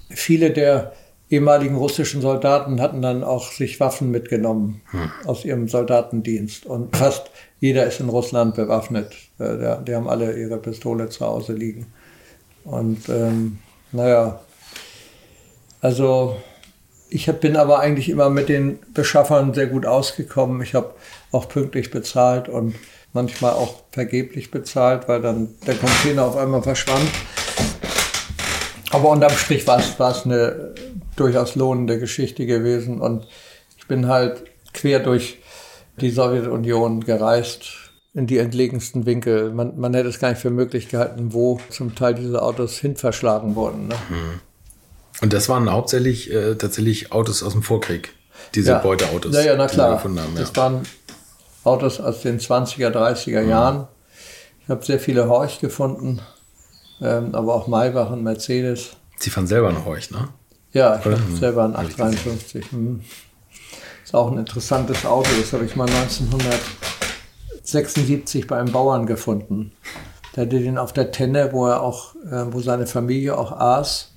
Viele der ehemaligen russischen Soldaten hatten dann auch sich Waffen mitgenommen hm. aus ihrem Soldatendienst und fast jeder ist in Russland bewaffnet. Äh, die haben alle ihre Pistole zu Hause liegen. Und ähm, naja, also ich hab, bin aber eigentlich immer mit den Beschaffern sehr gut ausgekommen. Ich habe auch pünktlich bezahlt und manchmal auch vergeblich bezahlt, weil dann der Container auf einmal verschwand. Aber unterm Strich war es eine durchaus lohnende Geschichte gewesen und ich bin halt quer durch die Sowjetunion gereist in die entlegensten Winkel. Man, man hätte es gar nicht für möglich gehalten, wo zum Teil diese Autos hin verschlagen wurden. Ne? Mhm. Und das waren hauptsächlich äh, tatsächlich Autos aus dem Vorkrieg, diese ja. Beuteautos. Ja, ja, na klar. Haben, ja. Das waren Autos aus den 20er, 30er mhm. Jahren. Ich habe sehr viele Horch gefunden, ähm, aber auch Maybach und Mercedes. Sie fahren selber einen Horch, ne? Ja, ich habe mhm. selber einen 853. Mhm. Ist auch ein interessantes Auto. Das habe ich mal 1900 76 bei einem Bauern gefunden. Der hatte den auf der Tenne, wo er auch, äh, wo seine Familie auch aß.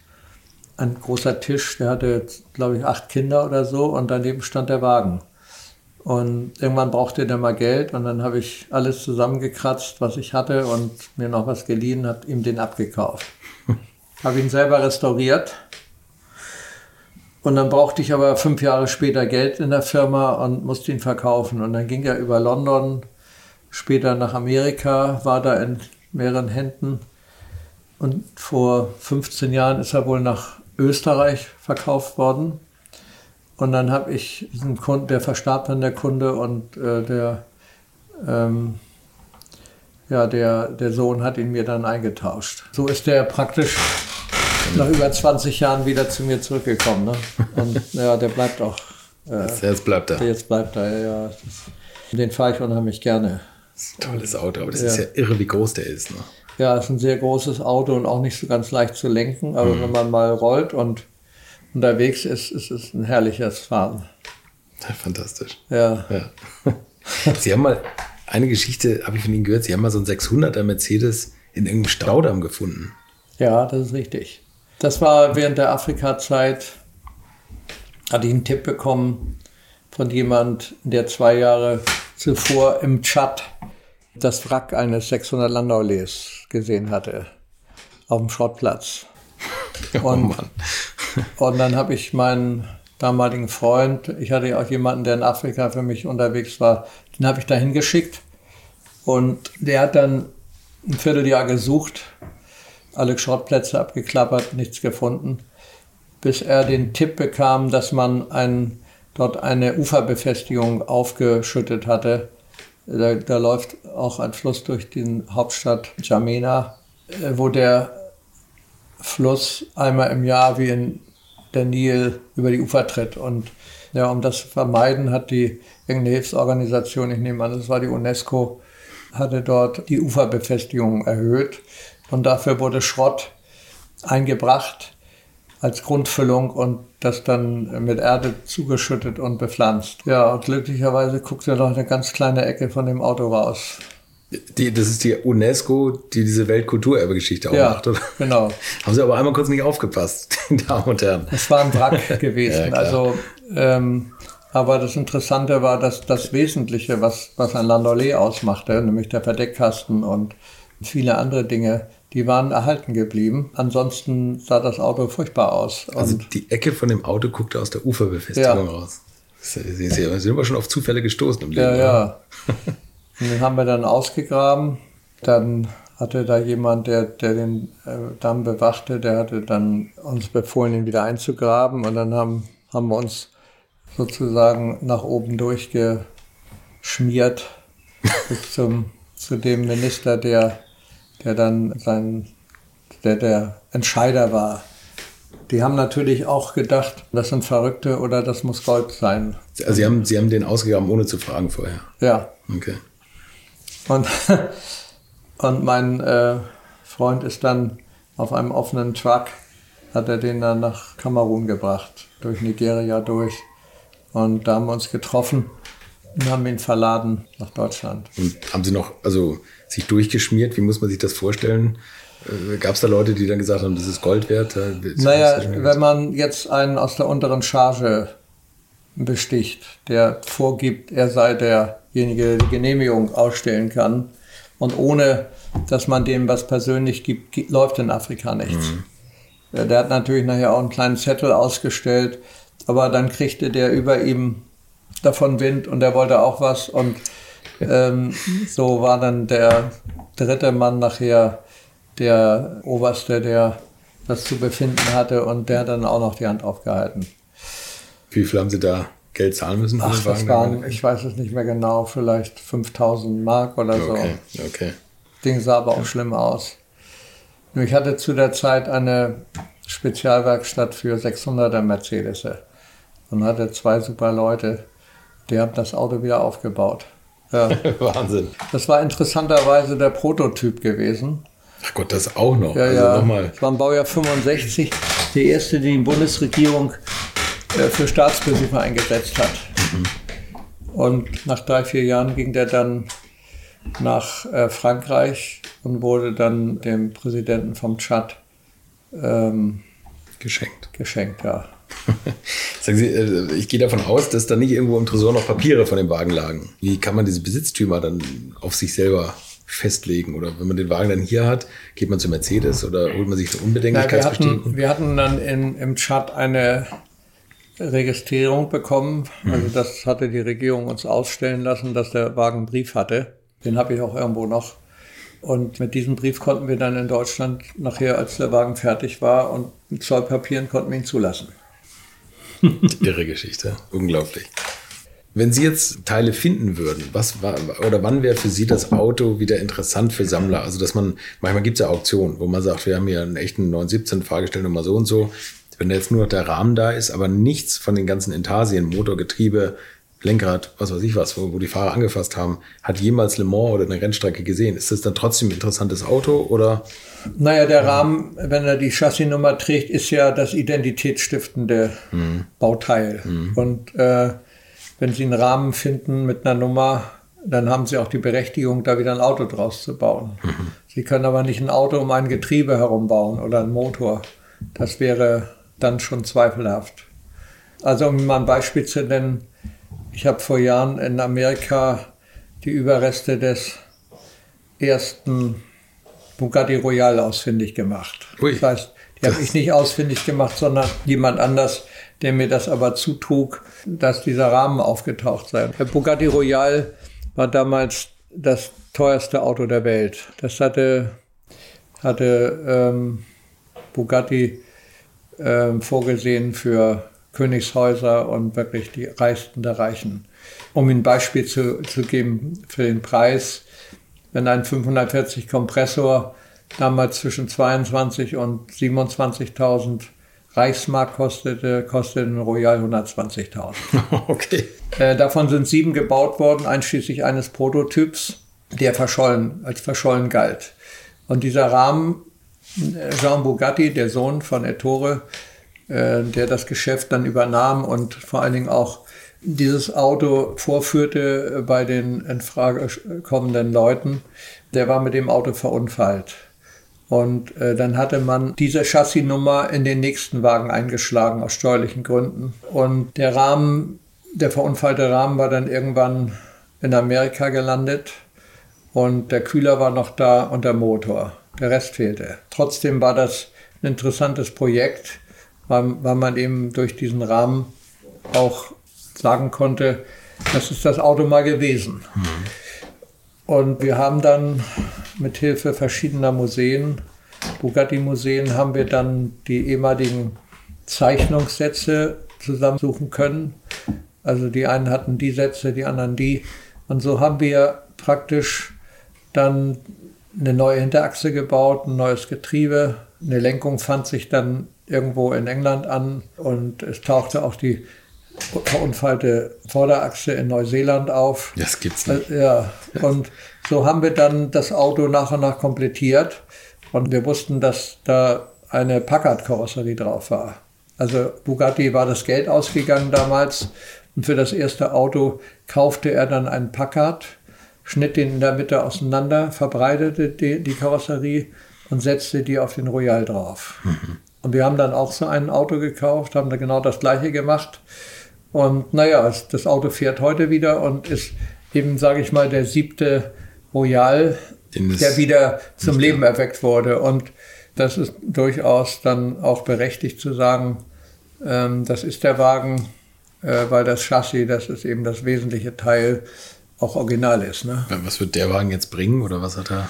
Ein großer Tisch, der hatte, glaube ich, acht Kinder oder so und daneben stand der Wagen. Und irgendwann brauchte der mal Geld und dann habe ich alles zusammengekratzt, was ich hatte und mir noch was geliehen, habe ihm den abgekauft. habe ihn selber restauriert. Und dann brauchte ich aber fünf Jahre später Geld in der Firma und musste ihn verkaufen. Und dann ging er über London später nach Amerika, war da in mehreren Händen. Und vor 15 Jahren ist er wohl nach Österreich verkauft worden. Und dann habe ich diesen Kunden, der verstarb dann der Kunde und äh, der, ähm, ja, der, der Sohn hat ihn mir dann eingetauscht. So ist der praktisch nach über 20 Jahren wieder zu mir zurückgekommen. Ne? Und ja, der bleibt auch. Äh, jetzt bleibt er. Jetzt bleibt er, ja. Den fahre ich unheimlich gerne. Tolles Auto, aber das ja. ist ja irre, wie groß der ist. Ne? Ja, es ist ein sehr großes Auto und auch nicht so ganz leicht zu lenken, aber mhm. wenn man mal rollt und unterwegs ist, ist es ein herrliches Fahren. Fantastisch. Ja. ja. Sie haben mal eine Geschichte, habe ich von Ihnen gehört, Sie haben mal so einen 600er Mercedes in irgendeinem Staudamm gefunden. Ja, das ist richtig. Das war während der Afrika-Zeit, hatte ich einen Tipp bekommen von jemand, der zwei Jahre zuvor im Tschad das Wrack eines 600 Landaules gesehen hatte auf dem Schrottplatz. Und, oh und dann habe ich meinen damaligen Freund, ich hatte ja auch jemanden, der in Afrika für mich unterwegs war, den habe ich da hingeschickt. Und der hat dann ein Vierteljahr gesucht, alle Schrottplätze abgeklappert, nichts gefunden, bis er den Tipp bekam, dass man ein, dort eine Uferbefestigung aufgeschüttet hatte da, da läuft auch ein Fluss durch die Hauptstadt Jamena, äh, wo der Fluss einmal im Jahr wie in der Nil über die Ufer tritt. Und ja, um das zu vermeiden, hat die irgendeine Hilfsorganisation, ich nehme an, das war die UNESCO, hatte dort die Uferbefestigung erhöht. Und dafür wurde Schrott eingebracht als Grundfüllung und das dann mit Erde zugeschüttet und bepflanzt. Ja, und glücklicherweise guckt ja noch eine ganz kleine Ecke von dem Auto raus. Die, das ist die UNESCO, die diese Weltkulturerbegeschichte auch ja, macht, oder? Genau. Haben Sie aber einmal kurz nicht aufgepasst, Damen und Herren. Es war ein Wrack gewesen. ja, also, ähm, aber das Interessante war, dass das Wesentliche, was, was ein Landaulet ausmachte, nämlich der Verdeckkasten und viele andere Dinge, die waren erhalten geblieben. Ansonsten sah das Auto furchtbar aus. also die Ecke von dem Auto guckte aus der Uferbefestigung ja, raus. Sie sind aber schon auf Zufälle gestoßen im Leben. Ja, ja. Und den haben wir dann ausgegraben. Dann hatte da jemand, der, der den äh, Damm bewachte, der hatte dann uns befohlen, ihn wieder einzugraben. Und dann haben, haben wir uns sozusagen nach oben durchgeschmiert bis zum, zu dem Minister, der, der dann sein, der der Entscheider war. Die haben natürlich auch gedacht, das sind Verrückte oder das muss Gold sein. Also Sie haben, Sie haben den ausgegraben, ohne zu fragen vorher? Ja. Okay. Und, und mein äh, Freund ist dann auf einem offenen Truck, hat er den dann nach Kamerun gebracht, durch Nigeria durch. Und da haben wir uns getroffen und haben ihn verladen nach Deutschland. Und haben Sie noch, also sich durchgeschmiert? Wie muss man sich das vorstellen? Äh, Gab es da Leute, die dann gesagt haben, das ist Gold wert? Naja, wenn man jetzt einen aus der unteren Charge besticht, der vorgibt, er sei derjenige, der die Genehmigung ausstellen kann, und ohne, dass man dem was persönlich gibt, läuft in Afrika nichts. Mhm. Der hat natürlich nachher auch einen kleinen Zettel ausgestellt, aber dann kriegte der über ihm davon Wind und er wollte auch was und ähm, so war dann der dritte Mann nachher der Oberste, der das zu befinden hatte und der hat dann auch noch die Hand aufgehalten. Wie viel haben Sie da Geld zahlen müssen? Ach, das waren, ich weiß es nicht mehr genau, vielleicht 5000 Mark oder okay, so. Okay. Ding sah aber auch schlimm aus. Ich hatte zu der Zeit eine Spezialwerkstatt für 600er Mercedes und hatte zwei super Leute, die haben das Auto wieder aufgebaut. Ja. Wahnsinn. Das war interessanterweise der Prototyp gewesen. Ach Gott, das auch noch. Ja, also ja. Nochmal. Das war im Baujahr 65, der erste, den die Bundesregierung äh, für Staatsbesucher eingesetzt hat. Mhm. Und nach drei, vier Jahren ging der dann nach äh, Frankreich und wurde dann dem Präsidenten vom Tschad ähm, geschenkt. Geschenkt, ja. Sagen Sie, äh, ich gehe davon aus, dass da nicht irgendwo im Tresor noch Papiere von dem Wagen lagen. Wie kann man diese Besitztümer dann auf sich selber festlegen? Oder wenn man den Wagen dann hier hat, geht man zu Mercedes oder holt man sich eine Unbedenklichkeitsbestätigung? Wir, hatten dann in, im Chat eine Registrierung bekommen. Mhm. Also das hatte die Regierung uns ausstellen lassen, dass der Wagen einen Brief hatte. Den habe ich auch irgendwo noch. Und mit diesem Brief konnten wir dann in Deutschland nachher, als der Wagen fertig war und mit Zollpapieren konnten wir ihn zulassen. Irre Geschichte, unglaublich. Wenn Sie jetzt Teile finden würden, was war, oder wann wäre für Sie das Auto wieder interessant für Sammler? Also, dass man, manchmal gibt es ja Auktionen, wo man sagt, wir haben hier einen echten 917 Fahrgestellnummer so und so. Wenn jetzt nur der Rahmen da ist, aber nichts von den ganzen Intarsien, Motor, Getriebe, Lenkrad, was weiß ich was, wo, wo die Fahrer angefasst haben, hat jemals Le Mans oder eine Rennstrecke gesehen. Ist das dann trotzdem ein interessantes Auto oder? Naja, der Rahmen, wenn er die Chassisnummer trägt, ist ja das identitätsstiftende mhm. Bauteil. Mhm. Und äh, wenn Sie einen Rahmen finden mit einer Nummer, dann haben Sie auch die Berechtigung, da wieder ein Auto draus zu bauen. Mhm. Sie können aber nicht ein Auto um ein Getriebe herum bauen oder einen Motor. Das wäre dann schon zweifelhaft. Also um mal ein Beispiel zu nennen, ich habe vor Jahren in Amerika die Überreste des ersten Bugatti Royale ausfindig gemacht. Ui. Das heißt, die habe ich nicht ausfindig gemacht, sondern jemand anders, der mir das aber zutrug, dass dieser Rahmen aufgetaucht sei. Der Bugatti Royale war damals das teuerste Auto der Welt. Das hatte, hatte ähm, Bugatti ähm, vorgesehen für Königshäuser und wirklich die Reichsten der Reichen. Um Ihnen ein Beispiel zu, zu geben für den Preis, wenn ein 540 Kompressor damals zwischen 22 und 27.000 Reichsmark kostete, kostete ein Royal 120.000. Okay. Äh, davon sind sieben gebaut worden, einschließlich eines Prototyps, der verschollen, als verschollen galt. Und dieser Rahmen, äh, Jean Bugatti, der Sohn von Ettore, äh, der das Geschäft dann übernahm und vor allen Dingen auch dieses Auto vorführte bei den in Frage kommenden Leuten, der war mit dem Auto verunfallt. Und äh, dann hatte man diese Chassisnummer in den nächsten Wagen eingeschlagen aus steuerlichen Gründen. Und der Rahmen, der verunfallte Rahmen war dann irgendwann in Amerika gelandet und der Kühler war noch da und der Motor. Der Rest fehlte. Trotzdem war das ein interessantes Projekt weil, weil man eben durch diesen Rahmen auch sagen konnte, das ist das Auto mal gewesen. Mhm. Und wir haben dann mit Hilfe verschiedener Museen, Bugatti-Museen, haben wir dann die ehemaligen Zeichnungssätze zusammensuchen können. Also die einen hatten die Sätze, die anderen die. Und so haben wir praktisch dann eine neue Hinterachse gebaut, ein neues Getriebe. Eine Lenkung fand sich dann irgendwo in England an und es tauchte auch die verunfallte Vorderachse in Neuseeland auf. Das gibt's nicht. Äh, ja, und so haben wir dann das Auto nach und nach komplettiert und wir wussten, dass da eine Packard-Karosserie drauf war. Also Bugatti war das Geld ausgegangen damals und für das erste Auto kaufte er dann einen Packard, schnitt den in der Mitte auseinander, verbreitete die, die Karosserie und setzte die auf den Royal drauf. Mhm. Und wir haben dann auch so ein Auto gekauft, haben da genau das gleiche gemacht. Und naja, das Auto fährt heute wieder und ist eben, sage ich mal, der siebte Royal, der wieder zum Leben gab. erweckt wurde. Und das ist durchaus dann auch berechtigt zu sagen, ähm, das ist der Wagen, äh, weil das Chassis, das ist eben das wesentliche Teil, auch original ist. Ne? Was wird der Wagen jetzt bringen oder was hat er?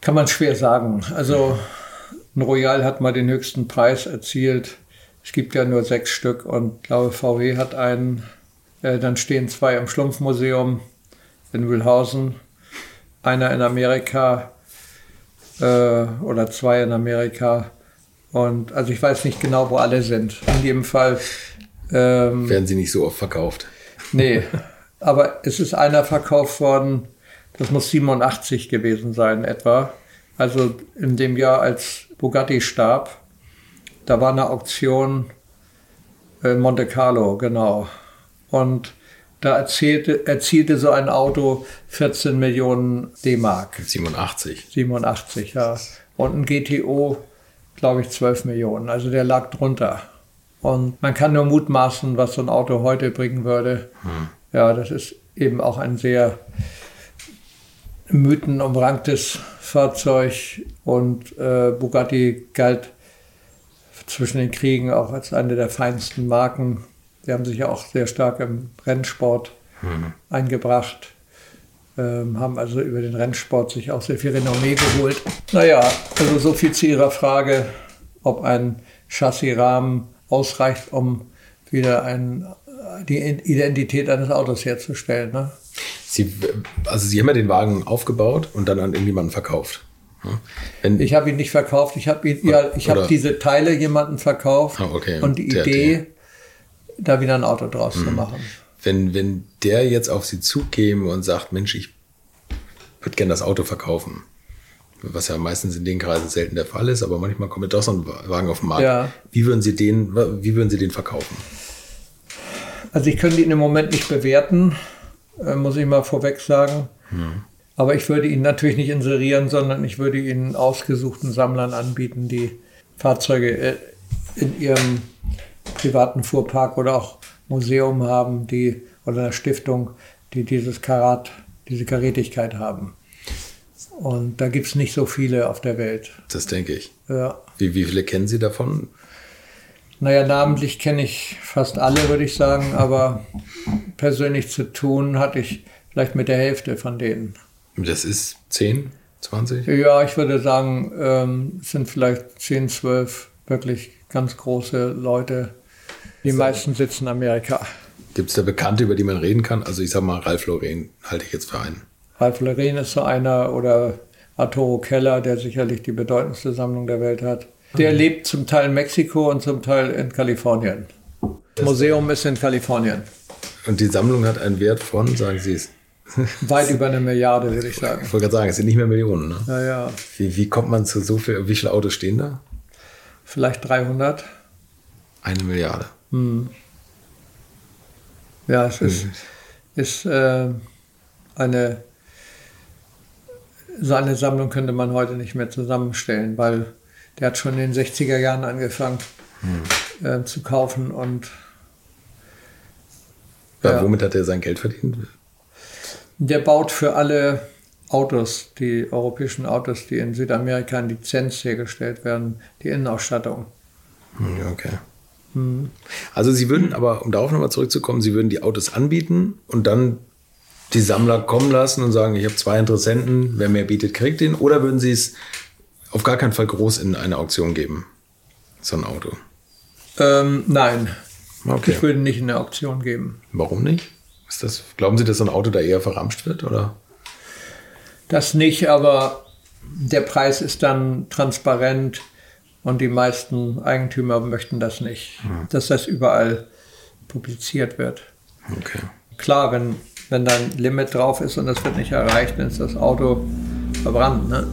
Kann man schwer sagen. Also ein Royal hat mal den höchsten Preis erzielt. Es gibt ja nur sechs Stück und glaube VW hat einen. Äh, dann stehen zwei im Schlumpfmuseum in Wühlhausen, einer in Amerika äh, oder zwei in Amerika. Und also ich weiß nicht genau, wo alle sind. In jedem Fall ähm, werden sie nicht so oft verkauft. Nee, aber es ist einer verkauft worden, das muss 87 gewesen sein etwa. Also in dem Jahr, als Bugatti starb, da war eine Auktion in Monte Carlo, genau. Und da erzielte, erzielte so ein Auto 14 Millionen D-Mark. 87. 87, ja. Und ein GTO, glaube ich, 12 Millionen. Also der lag drunter. Und man kann nur mutmaßen, was so ein Auto heute bringen würde. Hm. Ja, das ist eben auch ein sehr mythenumranktes Fahrzeug und äh, Bugatti galt zwischen den Kriegen auch als eine der feinsten Marken. Die haben sich ja auch sehr stark im Rennsport hm. eingebracht, ähm, haben also über den Rennsport sich auch sehr viel Renommee geholt. Naja, also so viel zu Ihrer Frage, ob ein Chassisrahmen ausreicht, um wieder ein, die Identität eines Autos herzustellen. Ne? Sie, also Sie haben ja den Wagen aufgebaut und dann an irgendjemanden verkauft. Wenn, ich habe ihn nicht verkauft, ich habe ja, ich habe diese Teile jemanden verkauft oh, okay. und die Idee, da wieder ein Auto draus mhm. zu machen. Wenn, wenn der jetzt auf Sie zukäme und sagt, Mensch, ich würde gerne das Auto verkaufen, was ja meistens in den Kreisen selten der Fall ist, aber manchmal kommt doch so ein Wagen auf den Markt. Ja. Wie würden Sie den, wie würden Sie den verkaufen? Also ich könnte ihn im Moment nicht bewerten, äh, muss ich mal vorweg sagen. Hm. Aber ich würde ihn natürlich nicht inserieren, sondern ich würde ihn ausgesuchten Sammlern anbieten, die Fahrzeuge äh, in ihrem privaten Fuhrpark oder auch Museum haben, die oder einer Stiftung, die dieses Karat, diese Karätigkeit haben. Und da gibt es nicht so viele auf der Welt. Das denke ich. Ja. Wie, wie viele kennen Sie davon? Naja, namentlich kenne ich fast alle, würde ich sagen, aber persönlich zu tun hatte ich vielleicht mit der Hälfte von denen. Das ist 10, 20? Ja, ich würde sagen, ähm, es sind vielleicht 10, 12 wirklich ganz große Leute. Die so. meisten sitzen in Amerika. Gibt es da Bekannte, über die man reden kann? Also ich sag mal, Ralf Lauren halte ich jetzt für einen. Ralf Lauren ist so einer oder Arturo Keller, der sicherlich die bedeutendste Sammlung der Welt hat. Der mhm. lebt zum Teil in Mexiko und zum Teil in Kalifornien. Das Museum ist in Kalifornien. Und die Sammlung hat einen Wert von, sagen Sie es, Weit über eine Milliarde, würde ich sagen. Ich wollte gerade sagen, es sind nicht mehr Millionen. Ne? Ja, ja. Wie, wie kommt man zu so viel? Wie viele Autos stehen da? Vielleicht 300. Eine Milliarde. Hm. Ja, es ist, hm. ist äh, eine. So eine Sammlung könnte man heute nicht mehr zusammenstellen, weil der hat schon in den 60er Jahren angefangen hm. äh, zu kaufen und. Ja, womit hat er sein Geld verdient? Der baut für alle Autos, die europäischen Autos, die in Südamerika in Lizenz hergestellt werden, die Innenausstattung. Hm, okay. Mhm. Also Sie würden aber, um darauf nochmal zurückzukommen, Sie würden die Autos anbieten und dann die Sammler kommen lassen und sagen, ich habe zwei Interessenten, wer mehr bietet, kriegt den? Oder würden Sie es auf gar keinen Fall groß in eine Auktion geben, so ein Auto? Ähm, nein, okay. ich würde nicht in eine Auktion geben. Warum nicht? Ist das, glauben Sie, dass so ein Auto da eher verramscht wird? Oder? Das nicht, aber der Preis ist dann transparent und die meisten Eigentümer möchten das nicht, hm. dass das überall publiziert wird. Okay. Klar, wenn wenn da ein Limit drauf ist und das wird nicht erreicht, dann ist das Auto verbrannt. Ne?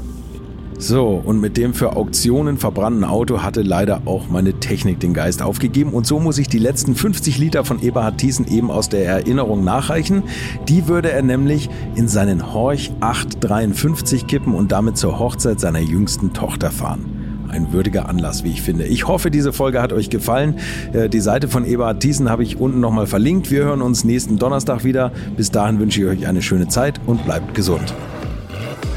So, und mit dem für Auktionen verbrannten Auto hatte leider auch meine Technik den Geist aufgegeben. Und so muss ich die letzten 50 Liter von Eberhard Thiessen eben aus der Erinnerung nachreichen. Die würde er nämlich in seinen Horch 853 kippen und damit zur Hochzeit seiner jüngsten Tochter fahren ein würdiger Anlass, wie ich finde. Ich hoffe, diese Folge hat euch gefallen. Äh, die Seite von Eberhard Thiessen habe ich unten nochmal verlinkt. Wir hören uns nächsten Donnerstag wieder. Bis dahin wünsche ich euch eine schöne Zeit und bleibt gesund.